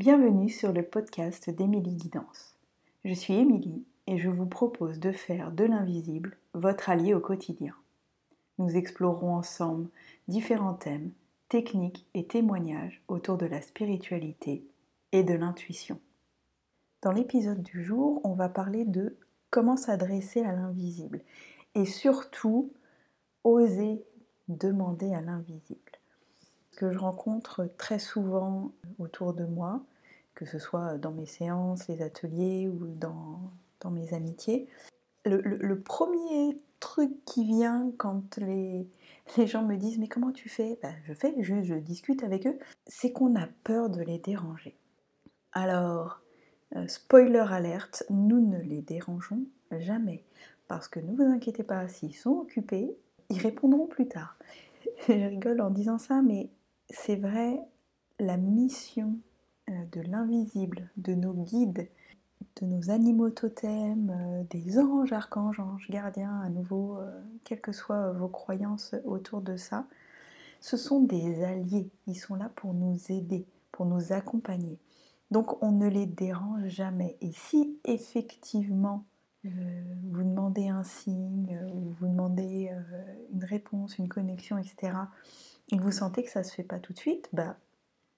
Bienvenue sur le podcast d'Émilie Guidance. Je suis Émilie et je vous propose de faire de l'invisible votre allié au quotidien. Nous explorerons ensemble différents thèmes, techniques et témoignages autour de la spiritualité et de l'intuition. Dans l'épisode du jour, on va parler de comment s'adresser à l'invisible et surtout oser demander à l'invisible. Que je rencontre très souvent autour de moi, que ce soit dans mes séances, les ateliers ou dans, dans mes amitiés, le, premier truc qui vient quand les, les gens me disent mais comment tu fais? Ben, Je fais, juste je discute avec eux, c'est qu'on a peur de les déranger. Alors, euh, spoiler alerte, nous ne les dérangeons jamais. Parce que ne vous inquiétez pas, s'ils sont occupés, ils répondront plus tard. je rigole en disant ça, mais c'est vrai, la mission euh, de l'invisible, de nos guides, de nos animaux totems, euh, des anges, archanges, anges gardiens, à nouveau, euh, quelles que soient vos croyances autour de ça, ce sont des alliés. Ils sont là pour nous aider, pour nous accompagner. Donc on ne les dérange jamais. Et si effectivement vous demandez un signe, ou vous demandez une réponse, une connexion, etc., et vous sentez que ça ne se fait pas tout de suite, bah,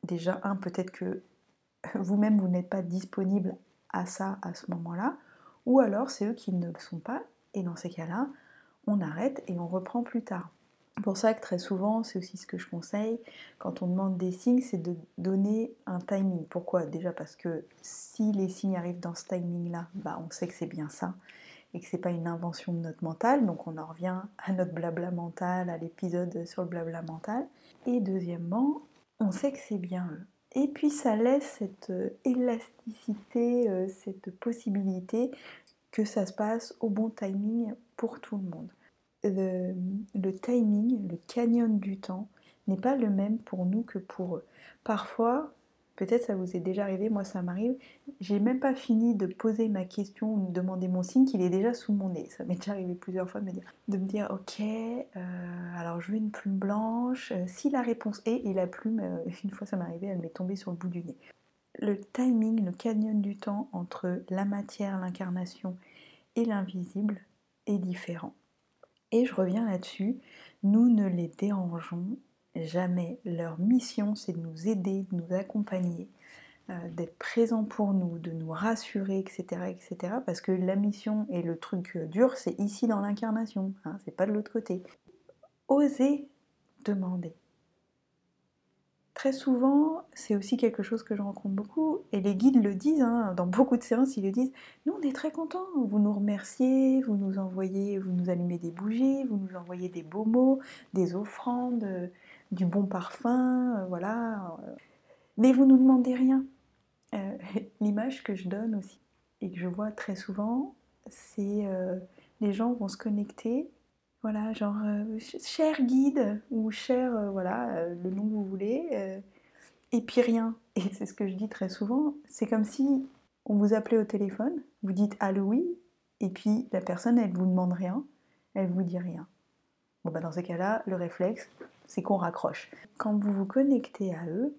déjà, un, peut-être que vous-même, vous, n'êtes pas disponible à ça à ce moment-là, ou alors c'est eux qui ne le sont pas, et dans ces cas-là, on arrête et on reprend plus tard. Pour ça que très souvent, c'est aussi ce que je conseille, quand on demande des signes, c'est de donner un timing. Pourquoi? Déjà parce que si les signes arrivent dans ce timing-là, bah on sait que c'est bien ça et que c'est pas une invention de notre mental, donc on en revient à notre blabla mental, à l'épisode sur le blabla mental. Et deuxièmement, on sait que c'est bien eux. Et puis ça laisse cette euh, élasticité, euh, cette possibilité que ça se passe au bon timing pour tout le monde. Le, le timing, le canyon du temps, n'est pas le même pour nous que pour eux. Parfois, Peut-être ça vous est déjà arrivé, moi ça m'arrive. J'ai même pas fini de poser ma question ou de demander mon signe qu'il est déjà sous mon nez. Ça m'est déjà arrivé plusieurs fois de me dire, de me dire ok, euh, alors je veux une plume blanche. Euh, si la réponse est, et la plume, euh, une fois ça m'est arrivé, elle m'est tombée sur le bout du nez. Le timing, le canyon du temps entre la matière, l'incarnation et l'invisible est différent. Et je reviens là-dessus, nous ne les dérangeons jamais. Leur mission, c'est de nous aider, de nous accompagner, euh, d'être présents pour nous, de nous rassurer, etc., etc. Parce que la mission et le truc dur, c'est ici dans l'incarnation, hein, c'est pas de l'autre côté. Oser demander. Très souvent, c'est aussi quelque chose que je rencontre beaucoup, et les guides le disent, hein, dans beaucoup de séances, ils le disent, nous on est très contents, vous nous remerciez, vous nous envoyez, vous nous allumez des bougies, vous nous envoyez des beaux mots, des offrandes, du bon parfum, euh, voilà. Euh. Mais vous ne nous demandez rien. Euh, l'image que je donne aussi et que je vois très souvent, c'est les gens vont se connecter, voilà, genre cher guide ou cher, voilà, le nom que vous voulez, et puis rien. Et c'est ce que je dis très souvent, c'est comme si on vous appelait au téléphone, vous dites allô oui, et puis la personne elle vous demande rien, elle vous dit rien. Bon bah dans ces cas-là, le réflexe, c'est qu'on raccroche. Quand vous vous connectez à eux,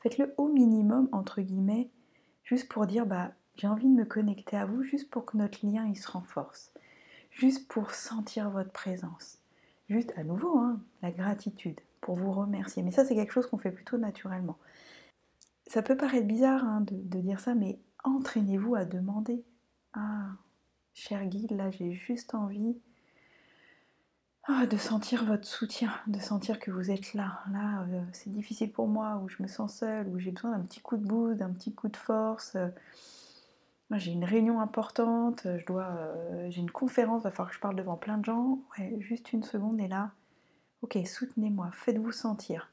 faites-le au minimum, entre guillemets, juste pour dire, bah, j'ai envie de me connecter à vous, juste pour que notre lien il se renforce, juste pour sentir votre présence, juste à nouveau, hein, la gratitude, pour vous remercier. Mais ça, c'est quelque chose qu'on fait plutôt naturellement. Ça peut paraître bizarre hein, de, dire ça, mais entraînez-vous à demander. Ah, cher guide, là, j'ai juste envie ah, de sentir votre soutien, de sentir que vous êtes là. Là, euh, c'est difficile pour moi, où je me sens seule, où j'ai besoin d'un petit coup de boost, d'un petit coup de force. j'ai une réunion importante, euh, j'ai une conférence, il va falloir que je parle devant plein de gens. Juste une seconde et là, ok, soutenez-moi, faites-vous sentir.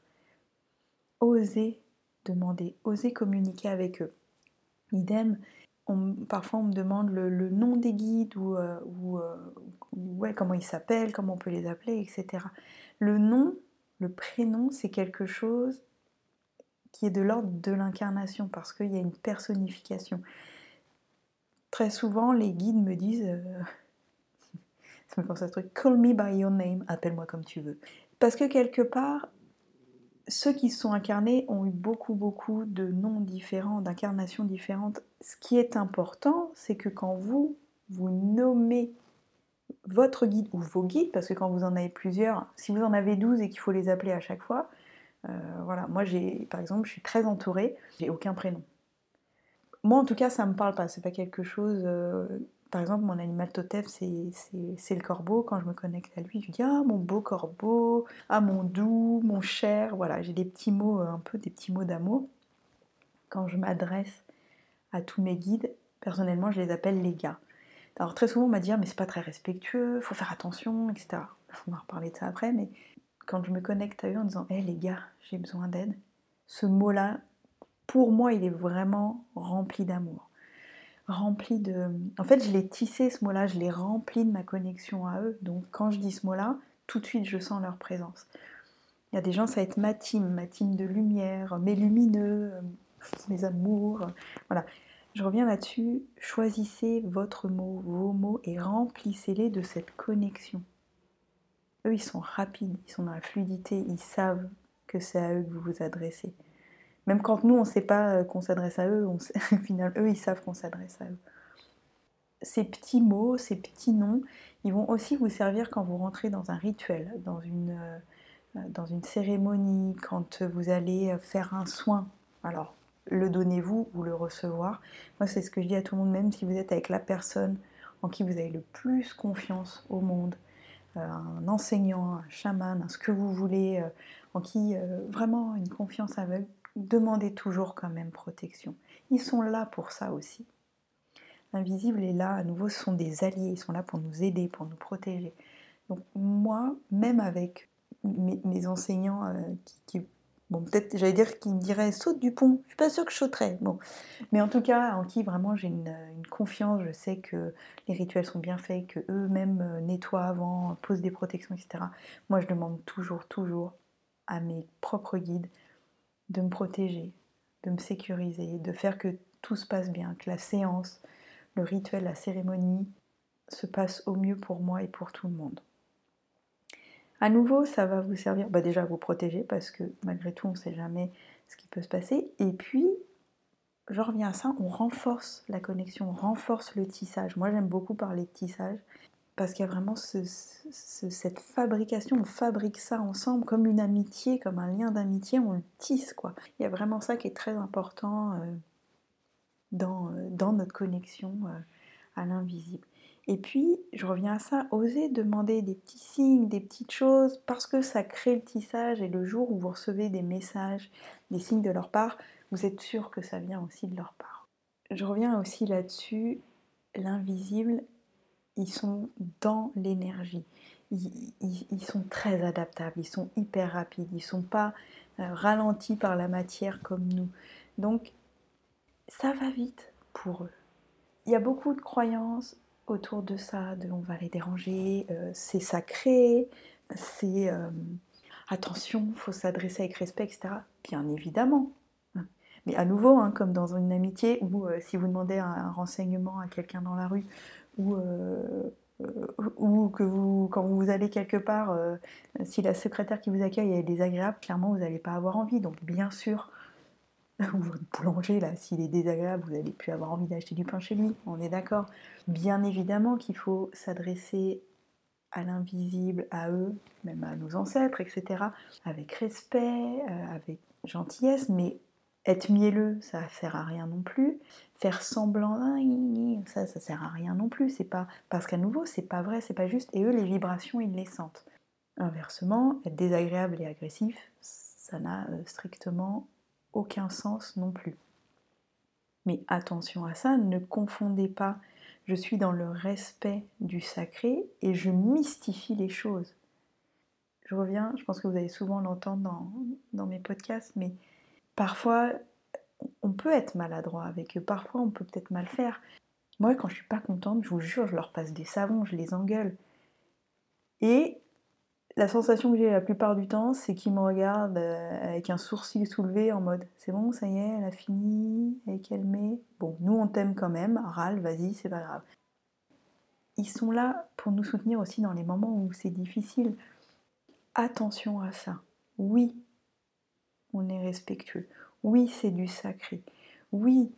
Osez demander, osez communiquer avec eux. Idem, parfois on me demande le, nom des guides ou, euh, ouais, comment ils s'appellent, comment on peut les appeler, etc. Le nom, le prénom, c'est quelque chose qui est de l'ordre de l'incarnation parce qu'il y a une personnification. Très souvent, les guides me disent, euh, ça me pense à ce truc, call me by your name, appelle-moi comme tu veux. Parce que quelque part, ceux qui se sont incarnés ont eu beaucoup, beaucoup de noms différents, d'incarnations différentes. Ce qui est important, c'est que quand vous, vous nommez votre guide ou vos guides, parce que quand vous en avez plusieurs, si vous en avez 12 et qu'il faut les appeler à chaque fois, euh, voilà, moi j'ai, par exemple, je suis très entourée, j'ai aucun prénom. Moi en tout cas, ça me parle pas, c'est pas quelque chose. Euh, par exemple, mon animal totem, c'est le corbeau. Quand je me connecte à lui, je dis Ah, mon beau corbeau, ah, mon doux, mon cher. Voilà, j'ai des petits mots, euh, un peu des petits mots d'amour. Quand je m'adresse à tous mes guides, personnellement, je les appelle les gars. Alors, très souvent, on m'a dit ah, mais c'est pas très respectueux, faut faire attention, etc. On va reparler de ça après, mais quand je me connecte à eux en disant Hé les gars, j'ai besoin d'aide, ce mot-là, pour moi, il est vraiment rempli d'amour rempli de... En fait, je l'ai tissé ce mot-là, je l'ai rempli de ma connexion à eux. Donc quand je dis ce mot-là, tout de suite, je sens leur présence. Il y a des gens, ça va être ma team, ma team de lumière, mes lumineux, mes amours. Voilà. Je reviens là-dessus. Choisissez votre mot, vos mots et remplissez-les de cette connexion. Eux, ils sont rapides, ils sont dans la fluidité, ils savent que c'est à eux que vous vous adressez. Même quand nous, on ne sait pas euh, qu'on s'adresse à eux, au eux, ils savent qu'on s'adresse à eux. Ces petits mots, ces petits noms, ils vont aussi vous servir quand vous rentrez dans un rituel, dans une, euh, dans une cérémonie, quand vous allez faire un soin. Alors, le donnez-vous ou le recevoir. Moi, c'est ce que je dis à tout le monde, même si vous êtes avec la personne en qui vous avez le plus confiance au monde, euh, un enseignant, un chaman, ce que vous voulez, en qui vraiment une confiance aveugle, demandez toujours quand même protection. Ils sont là pour ça aussi. L'invisible est là, à nouveau, ce sont des alliés, ils sont là pour nous aider, pour nous protéger. Donc moi, même avec mes, enseignants euh, qui, bon peut-être j'allais dire qu'ils me diraient saute du pont, je suis pas sûre que je sauterais, mais en tout cas en qui vraiment j'ai une, une, confiance, je sais que les rituels sont bien faits, que eux-mêmes euh, nettoient avant, posent des protections, etc. Moi je demande toujours, toujours à mes propres guides de me protéger, de me sécuriser, de faire que tout se passe bien, que la séance, le rituel, la cérémonie se passe au mieux pour moi et pour tout le monde. À nouveau, ça va vous servir bah déjà à vous protéger parce que malgré tout, on ne sait jamais ce qui peut se passer. Et puis, je reviens à ça, on renforce la connexion, on renforce le tissage. Moi, j'aime beaucoup parler de tissage parce qu'il y a vraiment cette fabrication, on fabrique ça ensemble comme une amitié, comme un lien d'amitié, on le tisse quoi. Il y a vraiment ça qui est très important euh, dans, euh, dans, notre connexion euh, à l'invisible. Et puis, je reviens à ça, oser demander des petits signes, des petites choses, parce que ça crée le tissage et le jour où vous recevez des messages, des signes de leur part, vous êtes sûr que ça vient aussi de leur part. Je reviens aussi là-dessus, l'invisible ils sont dans l'énergie. Ils, sont très adaptables, ils sont hyper rapides, ils ne sont pas euh, ralentis par la matière comme nous. Donc, ça va vite pour eux. Il y a beaucoup de croyances autour de ça, de on va les déranger, euh, c'est sacré, c'est euh, attention, faut s'adresser avec respect, etc. Bien évidemment. Mais à nouveau, hein, comme dans une amitié où si vous demandez un renseignement à quelqu'un dans la rue, ou, euh, ou que vous, quand vous allez quelque part, euh, si la secrétaire qui vous accueille est désagréable, clairement vous n'allez pas avoir envie. Donc bien sûr, ou votre boulanger, là, s'il est désagréable, vous n'allez plus avoir envie d'acheter du pain chez lui, on est d'accord. Bien évidemment qu'il faut s'adresser à l'invisible, à eux, même à nos ancêtres, etc., avec respect, euh, avec gentillesse, mais être mielleux, ça sert à rien non plus. Faire semblant, ah, ça, ça sert à rien non plus. C'est pas parce qu'à nouveau, c'est pas vrai, c'est pas juste. Et eux, les vibrations, ils les sentent. Inversement, être désagréable et agressif, ça n'a euh, strictement aucun sens non plus. Mais attention à ça, ne confondez pas. Je suis dans le respect du sacré et je mystifie les choses. Je reviens, je pense que vous allez souvent l'entendre dans, mes podcasts, mais Parfois, on peut être maladroit avec eux, parfois on peut peut-être mal faire. Moi, quand je suis pas contente, je vous jure, je leur passe des savons, je les engueule. Et la sensation que j'ai la plupart du temps, c'est qu'ils me regardent euh, avec un sourcil soulevé en mode c'est bon, ça y est, elle a fini, elle est calmée. Bon, nous on t'aime quand même, râle, vas-y, c'est pas grave. Ils sont là pour nous soutenir aussi dans les moments où c'est difficile. Attention à ça. Oui, on est respectueux. Oui, c'est du sacré. Oui,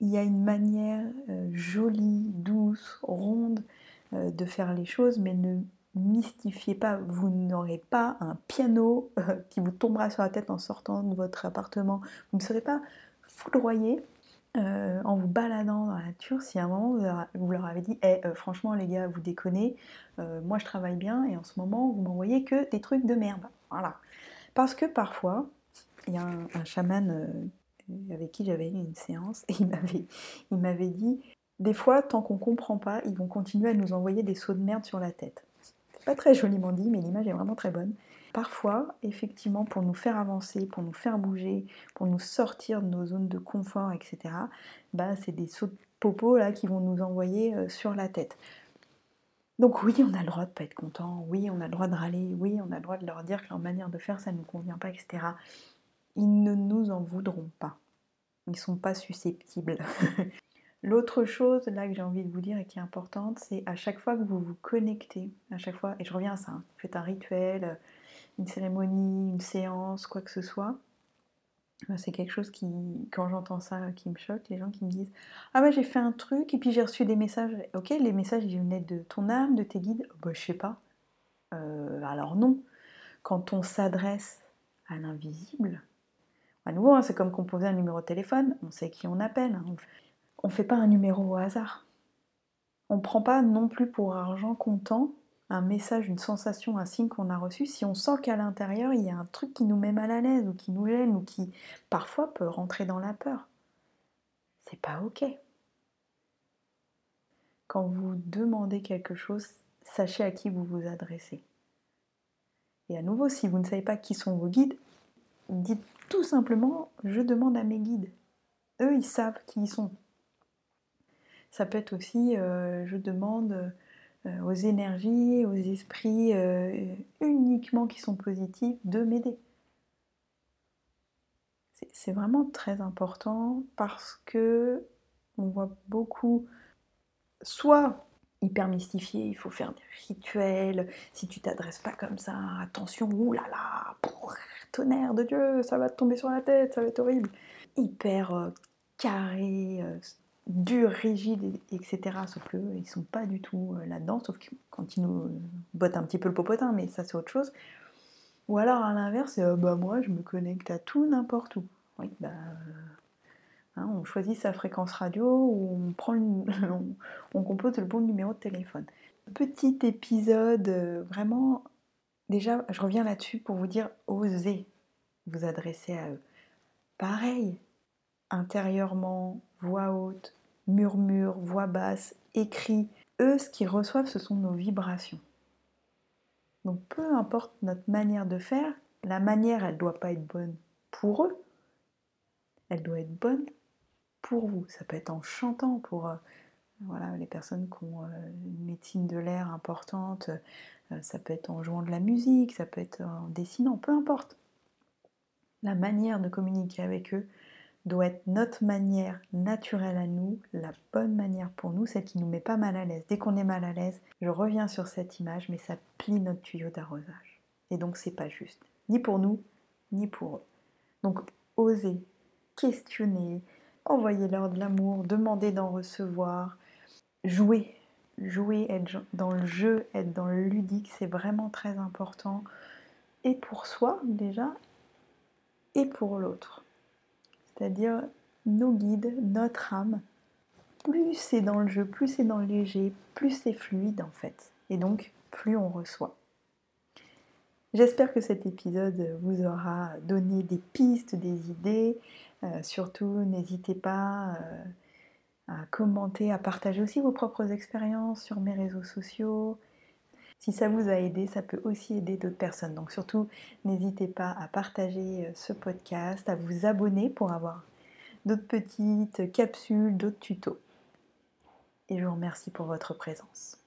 il y a une manière euh, jolie, douce, ronde euh, de faire les choses, mais ne mystifiez pas. Vous n'aurez pas un piano euh, qui vous tombera sur la tête en sortant de votre appartement. Vous ne serez pas foudroyé en vous baladant dans la nature si à un moment vous leur, avez dit eh, franchement les gars vous déconnez moi je travaille bien et en ce moment vous m'envoyez que des trucs de merde voilà parce que parfois il y a un, chaman euh, avec qui j'avais eu une séance et il m'avait, dit des fois, tant qu'on comprend pas, ils vont continuer à nous envoyer des sauts de merde sur la tête. Pas très joliment dit, mais l'image est vraiment très bonne. Parfois, effectivement, pour nous faire avancer, pour nous faire bouger, pour nous sortir de nos zones de confort, etc., bah, c'est des sauts de popo là qui vont nous envoyer euh, sur la tête. Donc oui, on a le droit de pas être content, oui, on a le droit de râler, oui, on a le droit de leur dire que leur manière de faire, ça ne nous convient pas, etc ils ne nous en voudront pas. Ils ne sont pas susceptibles. L'autre chose là que j'ai envie de vous dire et qui est importante, c'est à chaque fois que vous vous connectez, à chaque fois, et je reviens à ça, hein, faites un rituel, une cérémonie, une séance, quoi que ce soit, ben, c'est quelque chose qui, quand j'entends ça, qui me choque, les gens qui me disent Ah bah j'ai fait un truc et puis j'ai reçu des messages. Ok, les messages ils venaient de ton âme, de tes guides? Bah je sais pas. Euh, alors non. Quand on s'adresse à l'invisible, à nouveau, hein, c'est comme composer un numéro de téléphone, on sait qui on appelle. Hein. On ne fait pas un numéro au hasard. On ne prend pas non plus pour argent comptant un message, une sensation, un signe qu'on a reçu si on sent qu'à l'intérieur il y a un truc qui nous met mal à l'aise ou qui nous gêne ou qui parfois peut rentrer dans la peur. C'est pas ok. Quand vous demandez quelque chose, sachez à qui vous vous adressez. Et à nouveau, si vous ne savez pas qui sont vos guides, dites tout simplement, je demande à mes guides. Eux, ils savent qui ils sont. Ça peut être aussi, euh, je demande euh, aux énergies, aux esprits euh, uniquement qui sont positifs de m'aider. C'est vraiment très important parce que on voit beaucoup, soit hyper mystifié, il faut faire des rituels, si tu t'adresses pas comme ça, attention, oulala, tonnerre de Dieu, ça va te tomber sur la tête, ça va être horrible. Hyper carré, euh, dur, rigide, etc. Sauf que ils sont pas du tout euh, là-dedans, sauf quand ils nous bottent un petit peu le popotin, mais ça c'est autre chose. Ou alors à l'inverse, bah moi je me connecte à tout n'importe où. Oui, bah, hein, on choisit sa fréquence radio ou on, prend on, compose le bon numéro de téléphone. Petit épisode vraiment Déjà, je reviens là-dessus pour vous dire, osez vous adresser à eux. Pareil, intérieurement, voix haute, murmure, voix basse, écrit. Eux, ce qu'ils reçoivent, ce sont nos vibrations. Donc peu importe notre manière de faire, la manière, elle ne doit pas être bonne pour eux. Elle doit être bonne pour vous. Ça peut être en chantant pour euh, voilà, les personnes qui ont euh, une médecine de l'air importante, euh, ça peut être en jouant de la musique, ça peut être en dessinant, peu importe. La manière de communiquer avec eux doit être notre manière naturelle à nous, la bonne manière pour nous, celle qui nous met pas mal à l'aise. Dès qu'on est mal à l'aise, je reviens sur cette image, mais ça plie notre tuyau d'arrosage. Et donc c'est pas juste, ni pour nous, ni pour eux. Donc osez, questionner, envoyez-leur de l'amour, demandez d'en recevoir, jouer jouer, être dans le jeu, être dans le ludique, c'est vraiment très important. Et pour soi déjà, et pour l'autre. C'est-à-dire nos guides, notre âme, plus c'est dans le jeu, plus c'est dans le léger, plus c'est fluide en fait. Et donc, plus on reçoit. J'espère que cet épisode vous aura donné des pistes, des idées. Euh, surtout, n'hésitez pas. Euh, à commenter, à partager aussi vos propres expériences sur mes réseaux sociaux. Si ça vous a aidé, ça peut aussi aider d'autres personnes. Donc surtout, n'hésitez pas à partager euh, ce podcast, à vous abonner pour avoir d'autres petites capsules, d'autres tutos. Et je vous remercie pour votre présence.